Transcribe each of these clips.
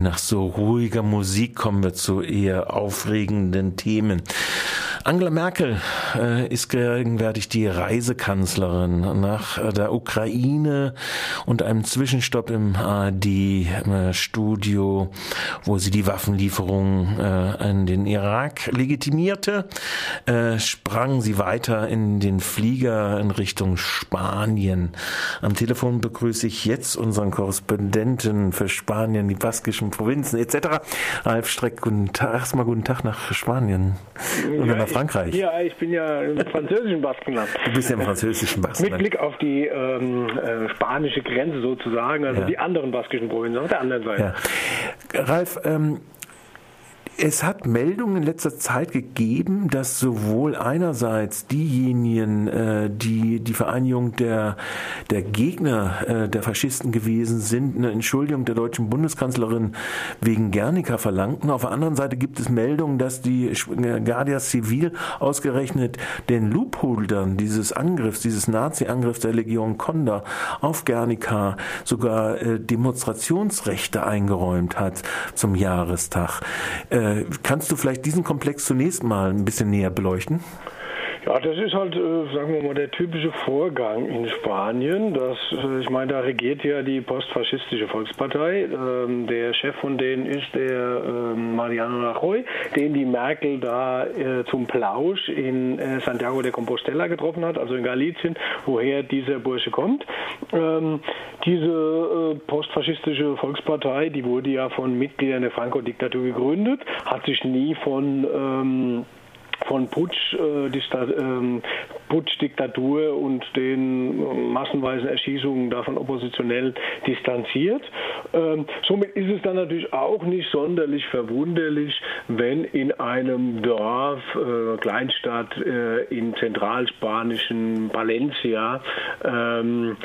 Nach so ruhiger Musik kommen wir zu eher aufregenden Themen. Angela Merkel äh, ist gegenwärtig die Reisekanzlerin nach der Ukraine und einem Zwischenstopp im ARD-Studio, wo sie die Waffenlieferung äh, in den Irak legitimierte, äh, sprang sie weiter in den Flieger in Richtung Spanien. Am Telefon begrüße ich jetzt unseren Korrespondenten für Spanien, die baskischen Provinzen etc. Ralf Streck, guten Tag, erstmal guten Tag nach Spanien ja, Frankreich. Ich, ja, ich bin ja im französischen Baskenland. Du bist ja im französischen Baskenland. Mit Blick auf die ähm, äh, spanische Grenze sozusagen, also ja. die anderen baskischen Provinzen auf der anderen Seite. Ja. Ralf, ähm, es hat Meldungen in letzter Zeit gegeben, dass sowohl einerseits diejenigen, äh, die die Vereinigung der, der Gegner äh, der Faschisten gewesen sind, eine Entschuldigung der deutschen Bundeskanzlerin wegen Guernica verlangten. Auf der anderen Seite gibt es Meldungen, dass die Guardia Civil ausgerechnet den Loopholdern dieses Angriffs, dieses Nazi-Angriffs der Legion Conda auf Guernica sogar äh, Demonstrationsrechte eingeräumt hat zum Jahrestag. Äh, kannst du vielleicht diesen Komplex zunächst mal ein bisschen näher beleuchten? Ja, das ist halt, äh, sagen wir mal, der typische Vorgang in Spanien. Das, äh, ich meine, da regiert ja die postfaschistische Volkspartei. Ähm, der Chef von denen ist der ähm, Mariano Rajoy, den die Merkel da äh, zum Plausch in Santiago de Compostela getroffen hat, also in Galicien, woher dieser Bursche kommt. Ähm, diese postfaschistische Volkspartei, die wurde ja von Mitgliedern der Franco-Diktatur gegründet, hat sich nie von von Putsch, äh, ähm, Putschdiktatur und den äh, massenweisen Erschießungen davon oppositionell distanziert. Ähm, somit ist es dann natürlich auch nicht sonderlich verwunderlich, wenn in einem Dorf, äh, Kleinstadt äh, in zentralspanischen Valencia ähm,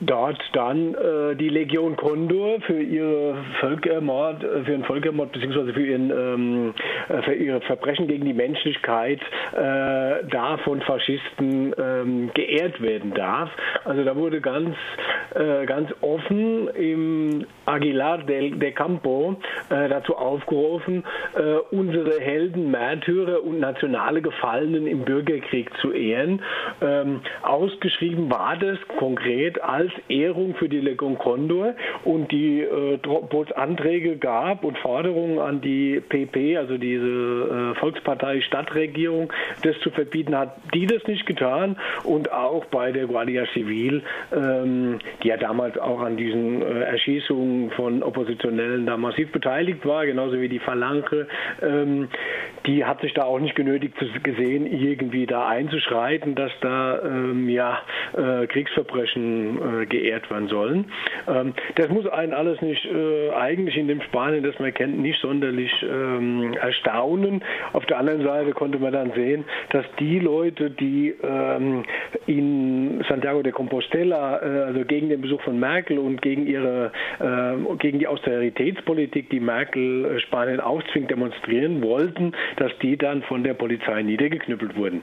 dort dann äh, die Legion Condor für ihre Völkermord, äh, für ihren Völkermord beziehungsweise für, ähm, äh, für ihre Verbrechen gegen die Menschlichkeit äh, da von Faschisten ähm, geehrt werden darf. Also da wurde ganz, äh, ganz offen im Aguilar del, de Campo äh, dazu aufgerufen, unsere Helden, Märtyrer und nationale Gefallenen im Bürgerkrieg zu ehren. Ähm, ausgeschrieben war das konkret als als Ehrung für die Legion Condor und die, äh, wo es Anträge gab und Forderungen an die PP, also diese äh, Volkspartei Stadtregierung, das zu verbieten, hat die das nicht getan. Und auch bei der Guardia Civil, ähm, die ja damals auch an diesen äh, Erschießungen von Oppositionellen da massiv beteiligt war, genauso wie die Phalange, ähm, die hat sich da auch nicht genötigt gesehen, irgendwie da einzuschreiten, dass da ähm, ja äh, Kriegsverbrechen äh, geehrt werden sollen. Ähm, das muss einen alles nicht äh, eigentlich in dem Spanien, das man kennt, nicht sonderlich ähm, erstaunen. Auf der anderen Seite konnte man dann sehen, dass die Leute, die ähm, in Santiago de Compostela, äh, also gegen den Besuch von Merkel und gegen ihre äh, gegen die Austeritätspolitik, die Merkel äh, Spanien aufzwingt, demonstrieren wollten, dass die dann von der Polizei niedergeknüppelt wurden.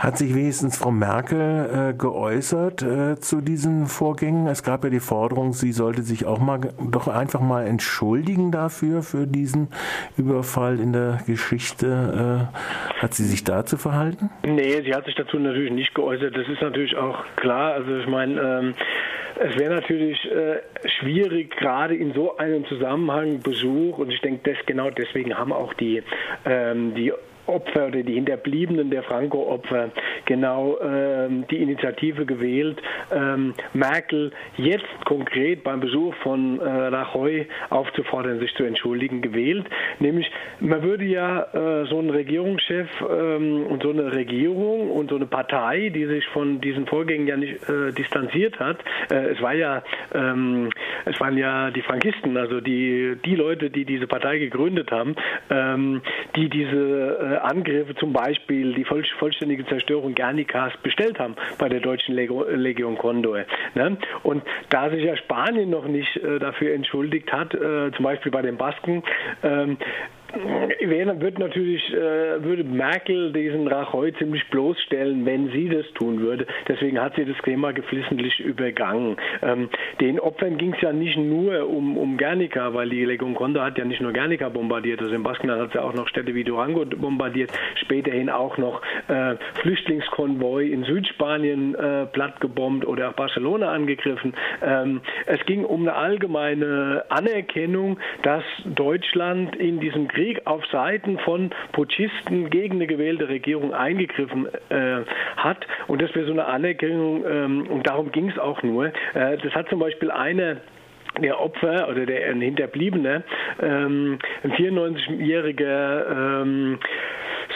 Hat sich wenigstens Frau Merkel äh, geäußert äh, zu diesen Vorgängen? Es gab ja die Forderung, sie sollte sich auch mal doch einfach mal entschuldigen dafür, für diesen Überfall in der Geschichte. Äh, hat sie sich dazu verhalten? Nee, sie hat sich dazu natürlich nicht geäußert. Das ist natürlich auch klar. Also ich meine, ähm, es wäre natürlich äh, schwierig, gerade in so einem Zusammenhang Besuch, und ich denke, genau deswegen haben auch die, ähm, die Opfer oder die Hinterbliebenen der Franco-Opfer genau ähm, die Initiative gewählt, ähm, Merkel jetzt konkret beim Besuch von äh, Rajoy aufzufordern, sich zu entschuldigen, gewählt. Nämlich, man würde ja äh, so einen Regierungschef ähm, und so eine Regierung und so eine Partei, die sich von diesen Vorgängen ja nicht äh, distanziert hat, äh, es war ja, ähm, es waren ja die Frankisten, also die, die Leute, die diese Partei gegründet haben, ähm, die diese äh, Angriffe, zum Beispiel die voll, vollständige Zerstörung Gernikas bestellt haben bei der deutschen Legion Condor. Ne? Und da sich ja Spanien noch nicht äh, dafür entschuldigt hat, äh, zum Beispiel bei den Basken, ähm, wird natürlich, äh, würde Merkel diesen Rajoy ziemlich bloßstellen, wenn sie das tun würde. Deswegen hat sie das Thema geflissentlich übergangen. Ähm, den Opfern ging es ja nicht nur um, um Guernica, weil die Legion Conda hat ja nicht nur Guernica bombardiert, also im Baskenland hat sie auch noch Städte wie Durango bombardiert, späterhin auch noch äh, Flüchtlingskonvoi in Südspanien äh, plattgebombt oder auch Barcelona angegriffen. Ähm, es ging um eine allgemeine Anerkennung, dass Deutschland in diesem Krieg auf Seiten von Putschisten gegen eine gewählte Regierung eingegriffen äh, hat und das wäre so eine Anerkennung ähm, und darum ging es auch nur. Äh, das hat zum Beispiel eine der Opfer oder der ein Hinterbliebene, ähm, ein 94-jähriger ähm,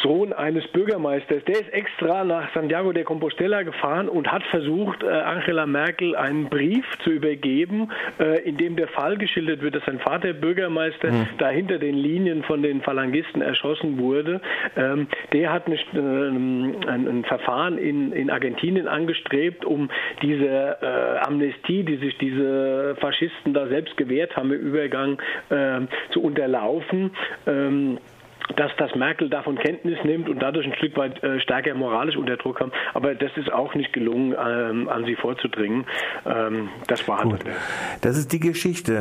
Sohn eines Bürgermeisters, der ist extra nach Santiago de Compostela gefahren und hat versucht, äh, Angela Merkel einen Brief zu übergeben, äh, in dem der Fall geschildert wird, dass sein Vater Bürgermeister mhm. da hinter den Linien von den Phalangisten erschossen wurde. Ähm, der hat ähm, ein, Verfahren in, in Argentinien angestrebt, um diese äh, Amnestie, die sich diese Faschisten da selbst gewährt haben, im Übergang äh, zu unterlaufen. Dass das Merkel davon Kenntnis nimmt und dadurch ein Stück weit äh, stärker moralisch unter Druck kommt. Aber das ist auch nicht gelungen, ähm, an sie vorzudringen. Ähm, das war Gut. Das ist die Geschichte